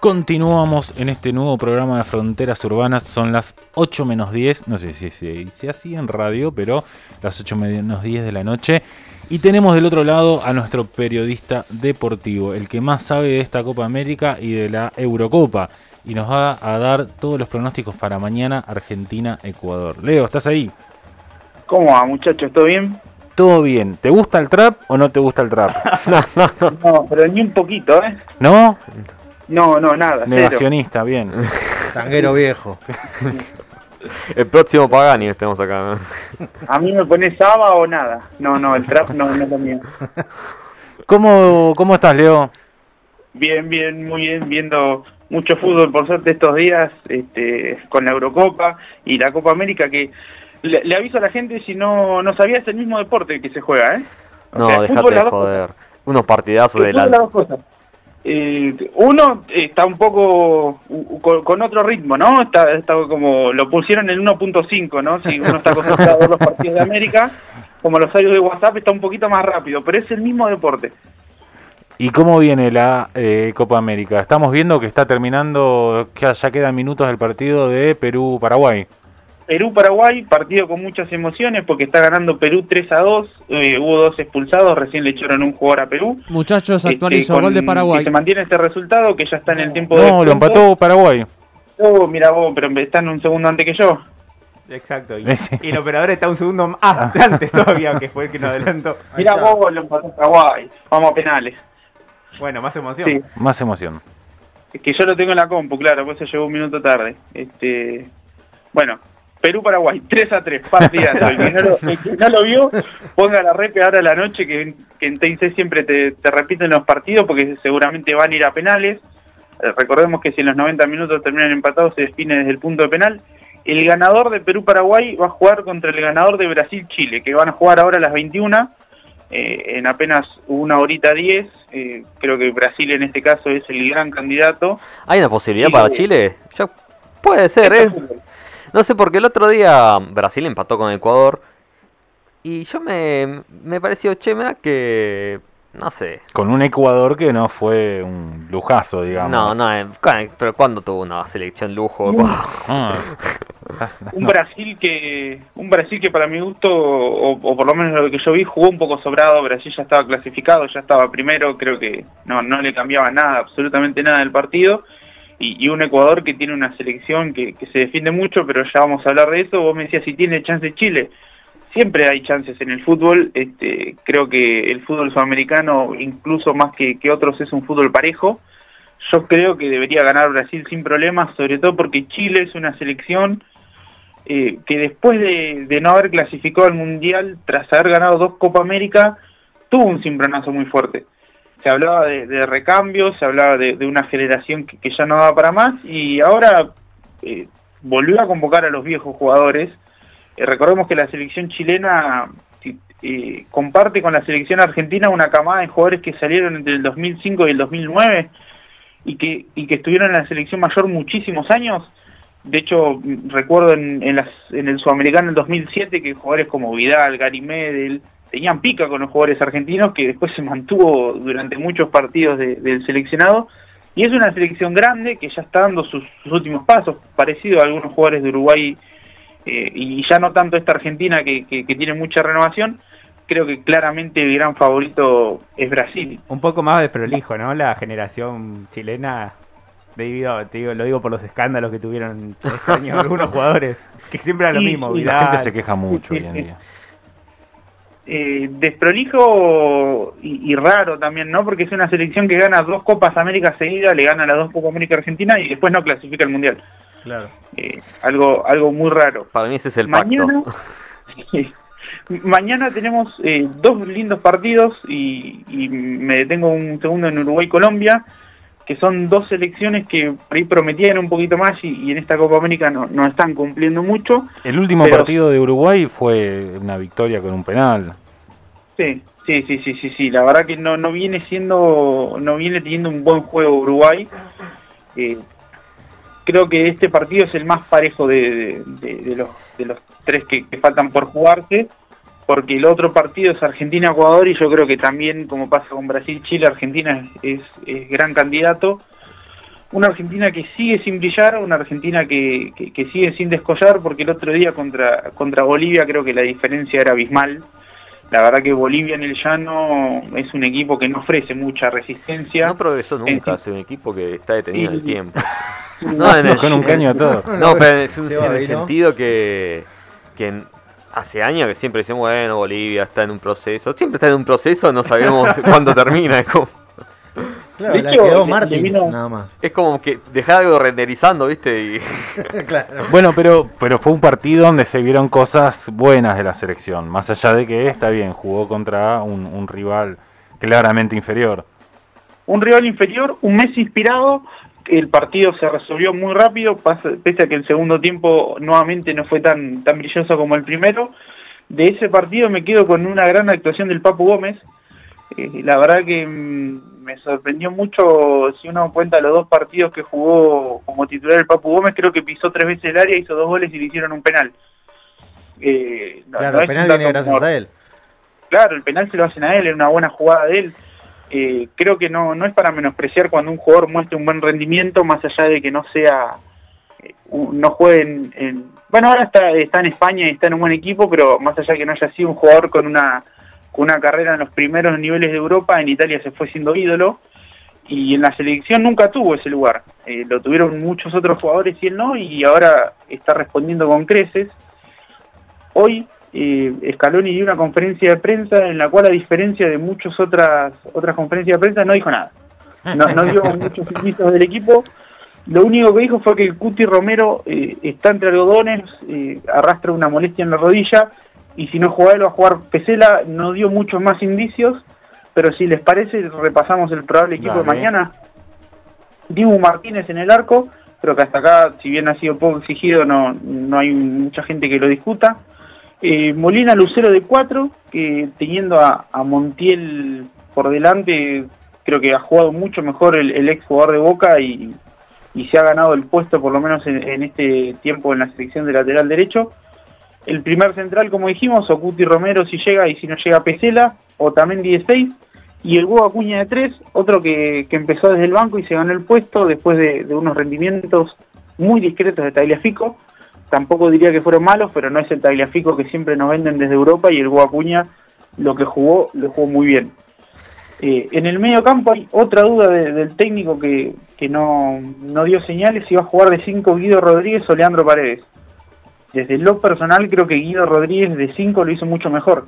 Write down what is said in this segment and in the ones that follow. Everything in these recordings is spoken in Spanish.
Continuamos en este nuevo programa de Fronteras Urbanas. Son las 8 menos 10. No sé si se dice así en radio, pero las 8 menos 10 de la noche. Y tenemos del otro lado a nuestro periodista deportivo, el que más sabe de esta Copa América y de la Eurocopa. Y nos va a dar todos los pronósticos para mañana Argentina-Ecuador. Leo, ¿estás ahí? ¿Cómo va, muchachos? ¿Todo bien? Todo bien. ¿Te gusta el trap o no te gusta el trap? no, pero ni un poquito, ¿eh? ¿No? No, no, nada. Negacionista, bien. Tanguero viejo. El próximo Pagani estamos acá. A mí me pone Saba o nada. No, no, el trap no, no es lo mío. ¿Cómo, ¿Cómo estás, Leo? Bien, bien, muy bien, viendo mucho fútbol por suerte estos días, este, con la Eurocopa y la Copa América que le, aviso a la gente si no no sabía es el mismo deporte que se juega, ¿eh? no, déjate de joder. Unos partidazos de la... Eh, uno está un poco con, otro ritmo, ¿no? Está, está como lo pusieron en 1.5, ¿no? Si uno está acostumbrado a los partidos de América, como los audios de WhatsApp, está un poquito más rápido, pero es el mismo deporte. ¿Y cómo viene la eh, Copa América? Estamos viendo que está terminando, que ya quedan minutos del partido de Perú-Paraguay. Perú-Paraguay, partido con muchas emociones porque está ganando Perú 3 a 2, eh, hubo dos expulsados, recién le echaron un jugador a Perú. Muchachos, este, actualizó gol de Paraguay. se mantiene este resultado que ya está en el tiempo no, de... No, lo empató Paraguay. Oh, mira vos, pero están un segundo antes que yo. Exacto, y, el operador está un segundo ah. antes todavía, que fue el que nos adelantó. Mira vos, lo empató Paraguay, vamos a penales. Bueno, más emoción. Más emoción. Es que yo lo tengo en la compu, claro, pues se llegó un minuto tarde. Este, bueno, Perú-Paraguay, 3 a 3, partidazo. el, que no lo, no lo vio, ponga la repe ahora a la noche, que, en TIC siempre te, repiten los partidos, porque seguramente van a ir a penales. Eh, recordemos que si en los 90 minutos terminan empatados, se define desde el punto de penal. El ganador de Perú-Paraguay va a jugar contra el ganador de Brasil-Chile, que van a jugar ahora a las 21, eh, en apenas una horita 10. Eh, creo que Brasil en este caso es el gran candidato. ¿Hay una posibilidad para Chile? Puede ser, ¿eh? No sé, porque el otro día Brasil empató con Ecuador. Y yo me, me pareció, che, que no sé. Con un Ecuador que no fue un lujazo, digamos. No, no, eh, pero ¿cuándo tuvo una selección lujo? Ah. un Brasil que un Brasil que para mi gusto, o, por lo menos lo que yo vi, jugó un poco sobrado. Brasil ya estaba clasificado, ya estaba primero. Creo que no, no le cambiaba nada, absolutamente nada del partido y, un Ecuador que tiene una selección que, se defiende mucho, pero ya vamos a hablar de eso. Vos me decías si tiene chance Chile. Siempre hay chances en el fútbol. Este, creo que el fútbol sudamericano, incluso más que, otros, es un fútbol parejo. Yo creo que debería ganar Brasil sin problemas, sobre todo porque Chile es una selección eh, que después de, no haber clasificado al Mundial, tras haber ganado dos Copa América, tuvo un cimbronazo muy fuerte hablaba de, recambio, se hablaba de, una generación que, ya no daba para más y ahora eh, volvió a convocar a los viejos jugadores. Eh, recordemos que la selección chilena eh, comparte con la selección argentina una camada de jugadores que salieron entre el 2005 y el 2009 y que, y que estuvieron en la selección mayor muchísimos años. De hecho, recuerdo en, en, las, en el Sudamericano del 2007 que jugadores como Vidal, Gary Medel, tenían pica con los jugadores argentinos que después se mantuvo durante muchos partidos del seleccionado y es una selección grande que ya está dando sus, últimos pasos, parecido a algunos jugadores de Uruguay eh, y ya no tanto esta Argentina que, tiene mucha renovación, creo que claramente el gran favorito es Brasil. Un poco más de prolijo, ¿no? La generación chilena, debido, te digo, lo digo por los escándalos que tuvieron este año algunos jugadores, que siempre era lo mismo. Y la gente se queja mucho hoy en día eh, desprolijo y, raro también, ¿no? Porque es una selección que gana dos Copas América seguidas, le gana las dos Copas América Argentina y después no clasifica el Mundial. Claro. Eh, algo, algo muy raro. Para mí ese es el mañana, mañana tenemos eh, dos lindos partidos y, me detengo un segundo en Uruguay-Colombia, que son dos selecciones que por ahí prometían un poquito más y, en esta Copa América no, no, están cumpliendo mucho. El último partido de Uruguay fue una victoria con un penal. Sí, sí, sí, sí, sí, sí. La verdad que no, no viene siendo, no viene teniendo un buen juego Uruguay. Eh, creo que este partido es el más parejo de, de, los, de los tres que, faltan por jugarse, porque el otro partido es Argentina-Ecuador y yo creo que también, como pasa con Brasil-Chile, Argentina es, es, gran candidato. una Argentina que sigue sin brillar, una Argentina que, que, sigue sin descollar, porque el otro día contra, contra Bolivia creo que la diferencia era abismal. La verdad que Bolivia en el llano es un equipo que no ofrece mucha resistencia. No progresó nunca, es un equipo que está detenido en el tiempo. No, en el, con un caño a todo. No, pero en, el sentido que, que hace años que siempre decimos, bueno, Bolivia está en un proceso. Siempre está en un proceso, no sabemos cuándo termina. Claro, la quedó Martins, nada más. Es como que dejar algo renderizando, ¿viste? Bueno, pero, pero fue un partido donde se vieron cosas buenas de la selección. Más allá de que está bien, jugó contra un, rival claramente inferior. Un rival inferior, un mes inspirado. El partido se resolvió muy rápido, pese a que el segundo tiempo nuevamente no fue tan, tan brilloso como el primero. De ese partido me quedo con una gran actuación del Papu Gómez, eh, la verdad que mm, me sorprendió mucho, si uno cuenta los dos partidos que jugó como titular el Papu Gómez, creo que pisó tres veces el área, hizo dos goles y le hicieron un penal. Eh, claro, el penal viene gracias a él. Claro, el penal se lo hacen a él, es una buena jugada de él. Eh, creo que no, no es para menospreciar cuando un jugador muestre un buen rendimiento, más allá de que no sea, no juegue en, Bueno, ahora está, está en España y está en un buen equipo, pero más allá de que no haya sido un jugador con una una carrera en los primeros niveles de Europa, en Italia se fue siendo ídolo y en la selección nunca tuvo ese lugar. Eh, lo tuvieron muchos otros jugadores y él no, y ahora está respondiendo con creces. Hoy eh, Scaloni dio una conferencia de prensa en la cual, a diferencia de muchas otras otras conferencias de prensa, no dijo nada. No, dio muchos indicios del equipo. Lo único que dijo fue que Cuti Romero eh, está entre algodones, eh, arrastra una molestia en la rodilla y si no juega él va a jugar Pesela, no dio muchos más indicios, pero si les parece repasamos el probable equipo de mañana. Dibu Martínez en el arco, pero que hasta acá, si bien ha sido poco exigido, no, no hay mucha gente que lo discuta. Eh, Molina Lucero de 4, que teniendo a, Montiel por delante, creo que ha jugado mucho mejor el, ex jugador de Boca y, se ha ganado el puesto por lo menos en, este tiempo en la selección de lateral derecho. El primer central, como dijimos, Ocuti Romero si llega y si no llega Pesela, o también 16. Y el Hugo Acuña de 3, otro que, empezó desde el banco y se ganó el puesto después de, unos rendimientos muy discretos de Tagliafico. Tampoco diría que fueron malos, pero no es el Tagliafico que siempre nos venden desde Europa y el Hugo Acuña lo que jugó, lo jugó muy bien. Eh, en el medio campo hay otra duda del técnico que, no, no, dio señales si va a jugar de 5 Guido Rodríguez o Leandro Paredes desde lo personal creo que Guido Rodríguez de 5 lo hizo mucho mejor.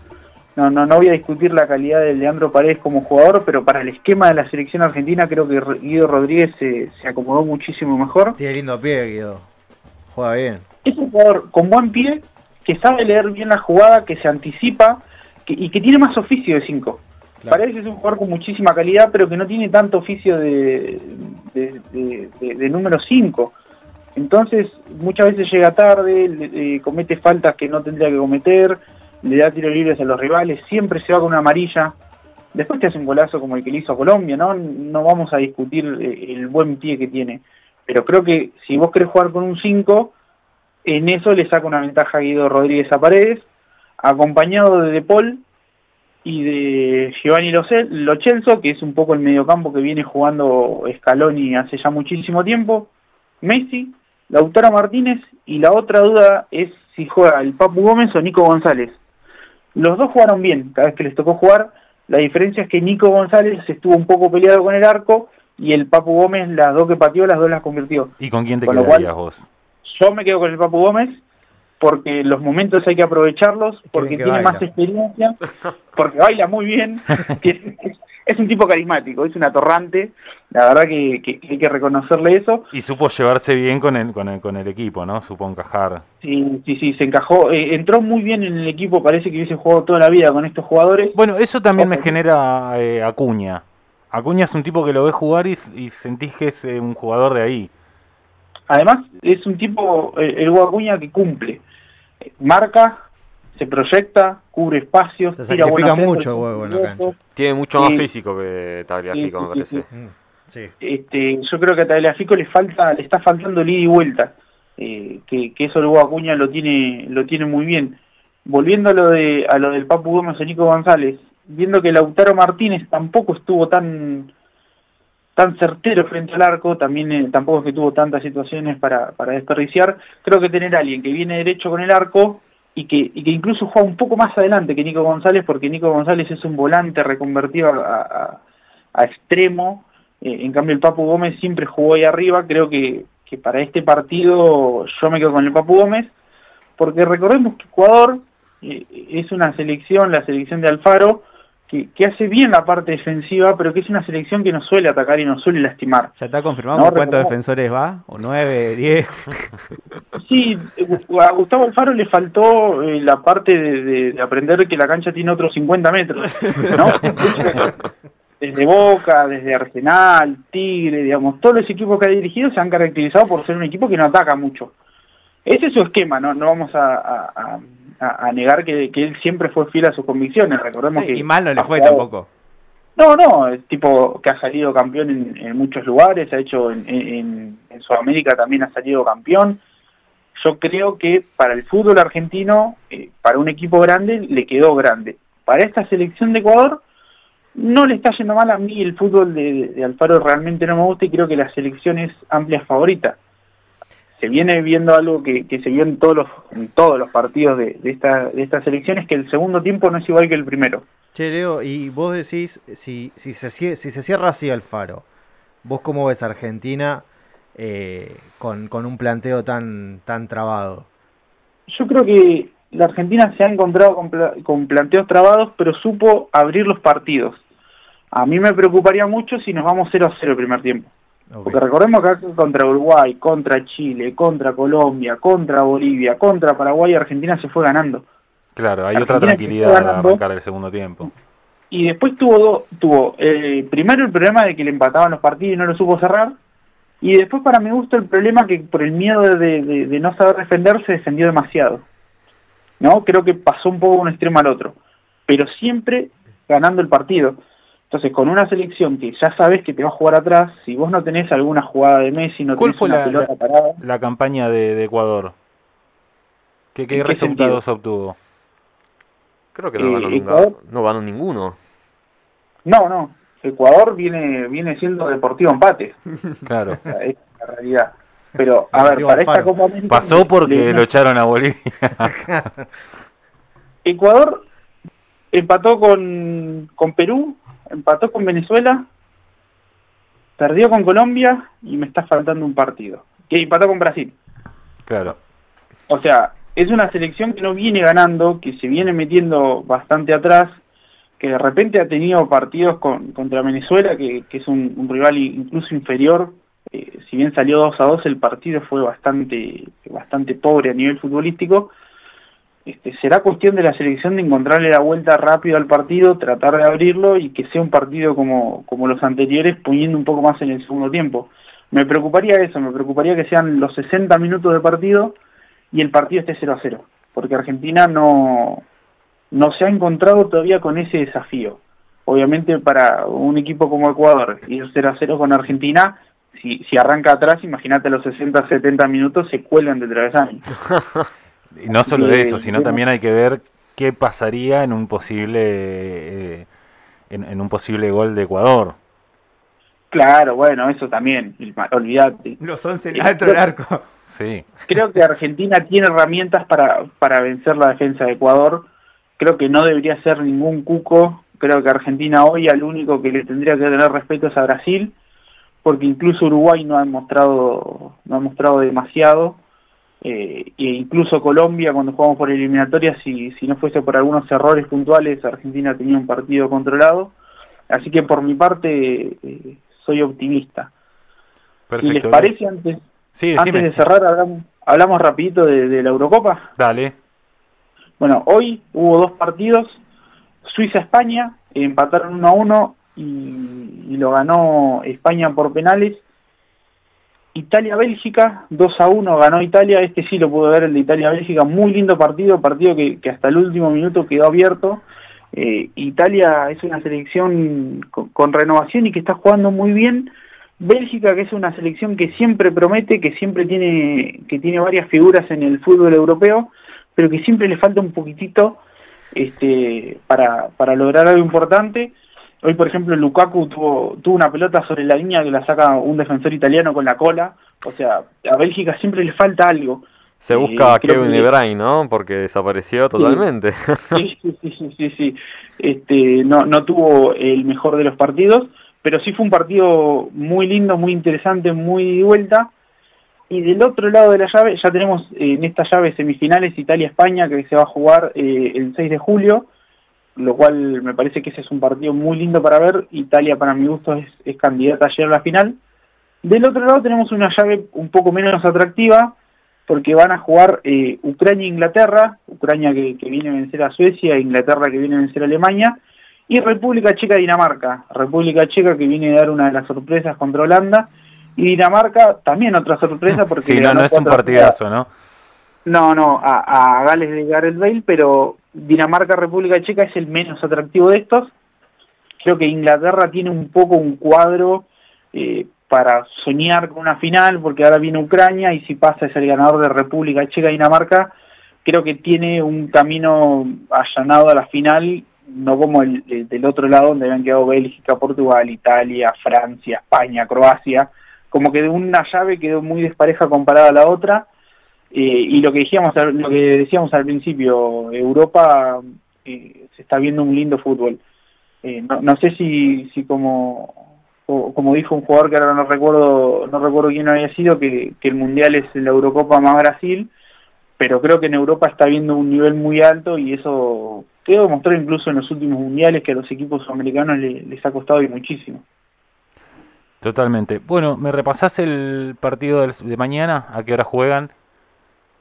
No, no, no voy a discutir la calidad de Leandro Paredes como jugador, pero para el esquema de la selección argentina creo que Guido Rodríguez se, acomodó muchísimo mejor. Tiene lindo pie Guido, juega bien. Es un jugador con buen pie, que sabe leer bien la jugada, que se anticipa y que tiene más oficio de 5. Paredes es un jugador con muchísima calidad, pero que no tiene tanto oficio de, de número 5. Entonces, muchas veces llega tarde, eh, comete faltas que no tendría que cometer, le da tiros libres a los rivales, siempre se va con una amarilla. Después te hace un golazo como el que le hizo a Colombia, ¿no? No vamos a discutir eh, el buen pie que tiene. Pero creo que si vos querés jugar con un 5, en eso le saca una ventaja a Guido Rodríguez a Paredes, acompañado de De Paul y de Giovanni Lochelso, que es un poco el mediocampo que viene jugando Scaloni hace ya muchísimo tiempo. Messi, Lautaro Martínez y la otra duda es si juega el Papu Gómez o Nico González. Los dos jugaron bien cada vez que les tocó jugar. La diferencia es que Nico González estuvo un poco peleado con el arco y el Papu Gómez las dos que pateó, las dos las convirtió. ¿Y con quién te quedarías vos? Yo me quedo con el Papu Gómez porque los momentos hay que aprovecharlos, porque tiene más experiencia, porque baila muy bien, es un tipo carismático, es un atorrante, la verdad que, hay que reconocerle eso. Y supo llevarse bien con el, con el, con el equipo, ¿no? Supo encajar. Sí, sí, sí, se encajó, eh, entró muy bien en el equipo, parece que hubiese jugado toda la vida con estos jugadores. Bueno, eso también me genera eh, Acuña. Acuña es un tipo que lo ves jugar y, sentís que es eh, un jugador de ahí. Además, es un tipo, el Acuña que cumple. Marca, se proyecta, cubre espacios, se sacrifica mucho huevo en la cancha. Tiene mucho más físico que Tagliafico, me parece. Mm, este, yo creo que a Tagliafico le falta, le está faltando el ida y vuelta. Eh, que, eso el Acuña lo tiene, lo tiene muy bien. Volviendo a lo de a lo del Papu Gómez y Nico González, viendo que Lautaro Martínez tampoco estuvo tan tan certero frente al arco, también eh, tampoco es que tuvo tantas situaciones para, para desperdiciar. Creo que tener a alguien que viene derecho con el arco y que, incluso juega un poco más adelante que Nico González, porque Nico González es un volante reconvertido a, extremo, eh, en cambio el Papu Gómez siempre jugó ahí arriba, creo que, que para este partido yo me quedo con el Papu Gómez, porque recordemos que Ecuador eh, es una selección, la selección de Alfaro, que, hace bien la parte defensiva, pero que es una selección que no suele atacar y no suele lastimar. ¿Ya está confirmado cuántos defensores va? ¿O nueve, diez? Sí, a Gustavo Alfaro le faltó eh, la parte de, aprender que la cancha tiene otros 50 metros, ¿no? desde Boca, desde Arsenal, Tigre, digamos, todos los equipos que ha dirigido se han caracterizado por ser un equipo que no ataca mucho. Ese es su esquema, no, no vamos a a, negar que, él siempre fue fiel a sus convicciones. Recordemos que. Y mal no le fue tampoco. No, no, es tipo que ha salido campeón en, muchos lugares, ha hecho en, Sudamérica también ha salido campeón. Yo creo que para el fútbol argentino, eh, para un equipo grande, le quedó grande. Para esta selección de Ecuador, no le está yendo mal a mí el fútbol de, de Alfaro, realmente no me gusta y creo que la selección es amplia favorita se viene viendo algo que, se vio en todos los, en todos los partidos de, de, esta, de estas elecciones, que el segundo tiempo no es igual que el primero. Che, Leo, y vos decís, si, si, se, si se cierra así Alfaro, ¿vos cómo ves a Argentina eh, con, con un planteo tan, tan trabado? Yo creo que la Argentina se ha encontrado con, con planteos trabados, pero supo abrir los partidos. A mí me preocuparía mucho si nos vamos 0 a 0 el primer tiempo. Porque recordemos que contra Uruguay, contra Chile, contra Colombia, contra Bolivia, contra Paraguay, Argentina se fue ganando. Claro, hay otra tranquilidad para arrancar el segundo tiempo. Y después tuvo, tuvo eh, primero el problema de que le empataban los partidos y no lo supo cerrar. Y después para mi gusto el problema que por el miedo de, de no saber defender se defendió demasiado. ¿no? Creo que pasó un poco de un extremo al otro. Pero siempre ganando el partido. Entonces, con una selección que ya sabes que te va a jugar atrás, si vos no tenés alguna jugada de Messi, no tenés una la, pelota parada. La campaña de, Ecuador. ¿Qué, qué resultados obtuvo? Creo que no, ganó eh, no ganó ninguno. No, no. Ecuador viene viene siendo deportivo empate. Claro. es la realidad. Pero, a ver, para esta Copa América... Pasó porque lo echaron a Bolivia. Ecuador empató con, con Perú empató con Venezuela, perdió con Colombia y me está faltando un partido. Que empató con Brasil. Claro. O sea, es una selección que no viene ganando, que se viene metiendo bastante atrás, que de repente ha tenido partidos con, contra Venezuela, que, es un, rival incluso inferior. Eh, si bien salió 2 a 2, el partido fue bastante, bastante pobre a nivel futbolístico este, será cuestión de la selección de encontrarle la vuelta rápido al partido, tratar de abrirlo y que sea un partido como, como los anteriores, poniendo un poco más en el segundo tiempo. Me preocuparía eso, me preocuparía que sean los 60 minutos de partido y el partido esté 0 a 0, porque Argentina no, no se ha encontrado todavía con ese desafío. Obviamente para un equipo como Ecuador ir 0 a 0 con Argentina, si, si arranca atrás, imagínate los 60, 70 minutos se cuelgan de travesaño. Y no solo de eso, sino también hay que ver qué pasaría en un posible eh, en, un posible gol de Ecuador. Claro, bueno, eso también, olvídate. Los 11 eh, del arco. Sí. Creo que Argentina tiene herramientas para, para vencer la defensa de Ecuador. Creo que no debería ser ningún cuco. Creo que Argentina hoy al único que le tendría que tener respeto es a Brasil, porque incluso Uruguay no ha mostrado no ha mostrado demasiado eh, e incluso Colombia cuando jugamos por eliminatoria, si, si no fuese por algunos errores puntuales, Argentina tenía un partido controlado. Así que por mi parte eh, soy optimista. Perfecto. ¿Y les parece antes, antes de cerrar, hablamos, hablamos rapidito de, la Eurocopa? Dale. Bueno, hoy hubo dos partidos, Suiza-España, empataron 1 a 1 y, y lo ganó España por penales Italia-Bélgica, 2 a 1 ganó Italia, este sí lo pude ver, el de Italia-Bélgica, muy lindo partido, partido que, hasta el último minuto quedó abierto. Eh, Italia es una selección con, renovación y que está jugando muy bien. Bélgica, que es una selección que siempre promete, que siempre tiene, que tiene varias figuras en el fútbol europeo, pero que siempre le falta un poquitito este, para, para lograr algo importante. Hoy, por ejemplo, Lukaku tuvo, tuvo una pelota sobre la línea que la saca un defensor italiano con la cola. O sea, a Bélgica siempre le falta algo. Se busca a Kevin De Bruyne, ¿no? Porque desapareció totalmente. Sí, sí, sí, sí, sí, Este, no, no tuvo el mejor de los partidos, pero sí fue un partido muy lindo, muy interesante, muy de vuelta. Y del otro lado de la llave, ya tenemos eh, en esta llave semifinales Italia-España, que se va a jugar eh, el 6 de julio lo cual me parece que ese es un partido muy lindo para ver. Italia, para mi gusto, es, candidata ayer a la final. Del otro lado tenemos una llave un poco menos atractiva, porque van a jugar eh, Ucrania e Inglaterra, Ucrania que, viene a vencer a Suecia, Inglaterra que viene a vencer a Alemania, y República Checa-Dinamarca. República Checa que viene a dar una de las sorpresas contra Holanda, y Dinamarca también otra sorpresa porque... Sí, no, no es un partidazo, ¿no? No, no, a, a Gales de Gareth Bale, pero Dinamarca, República Checa es el menos atractivo de estos. Creo que Inglaterra tiene un poco un cuadro eh, para soñar con una final, porque ahora viene Ucrania y si pasa es el ganador de República Checa Dinamarca, creo que tiene un camino allanado a la final, no como el, del otro lado donde habían quedado Bélgica, Portugal, Italia, Francia, España, Croacia, como que de una llave quedó muy despareja comparada a la otra eh, y lo que, decíamos, lo que decíamos al principio, Europa eh, se está viendo un lindo fútbol. Eh, no, sé si, si como, como dijo un jugador que ahora no recuerdo, no recuerdo quién había sido, que, el Mundial es la Eurocopa más Brasil, pero creo que en Europa está viendo un nivel muy alto y eso quedó demostrado incluso en los últimos mundiales que a los equipos americanos les, ha costado y muchísimo. Totalmente. Bueno, ¿me repasás el partido de mañana? ¿A qué hora juegan?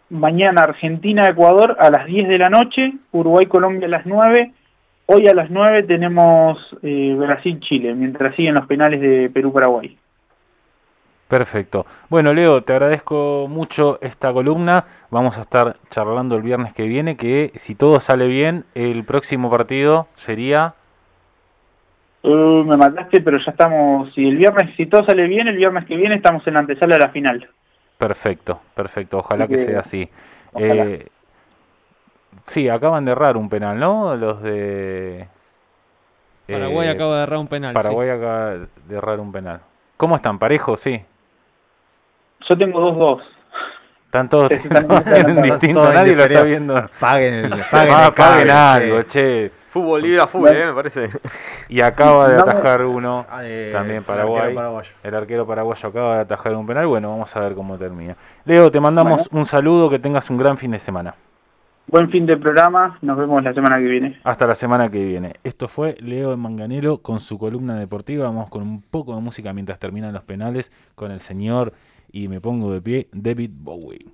Mañana Argentina-Ecuador a las 10 de la noche, Uruguay-Colombia a las 9, hoy a las 9 tenemos eh, Brasil-Chile, mientras siguen los penales de Perú-Paraguay. Perfecto. Bueno, Leo, te agradezco mucho esta columna. Vamos a estar charlando el viernes que viene, que si todo sale bien, el próximo partido sería... Uh, me mataste, pero ya estamos, si el viernes, si todo sale bien, el viernes que viene estamos en la antesala de la final. Perfecto, perfecto. Ojalá que, sea así. Eh, sí, acaban de errar un penal, ¿no? Los de... Paraguay eh, acaba de errar un penal. Paraguay acaba de errar un penal. ¿Cómo están? ¿Parejos? Sí. Yo tengo dos dos. Están todos distintos, nadie lo está viendo. Paguen, el, paguen, ah, paguen algo, che. Fútbol libre a fútbol, eh, me parece. Y acaba de atajar uno, ah, también Paraguay. El arquero, paraguayo acaba de atajar un penal. Bueno, vamos a ver cómo termina. Leo, te mandamos un saludo, que tengas un gran fin de semana. Buen fin de programa, nos vemos la semana que viene. Hasta la semana que viene. Esto fue Leo Manganero con su columna deportiva. Vamos con un poco de música mientras terminan los penales con el señor, y me pongo de pie, David Bowie.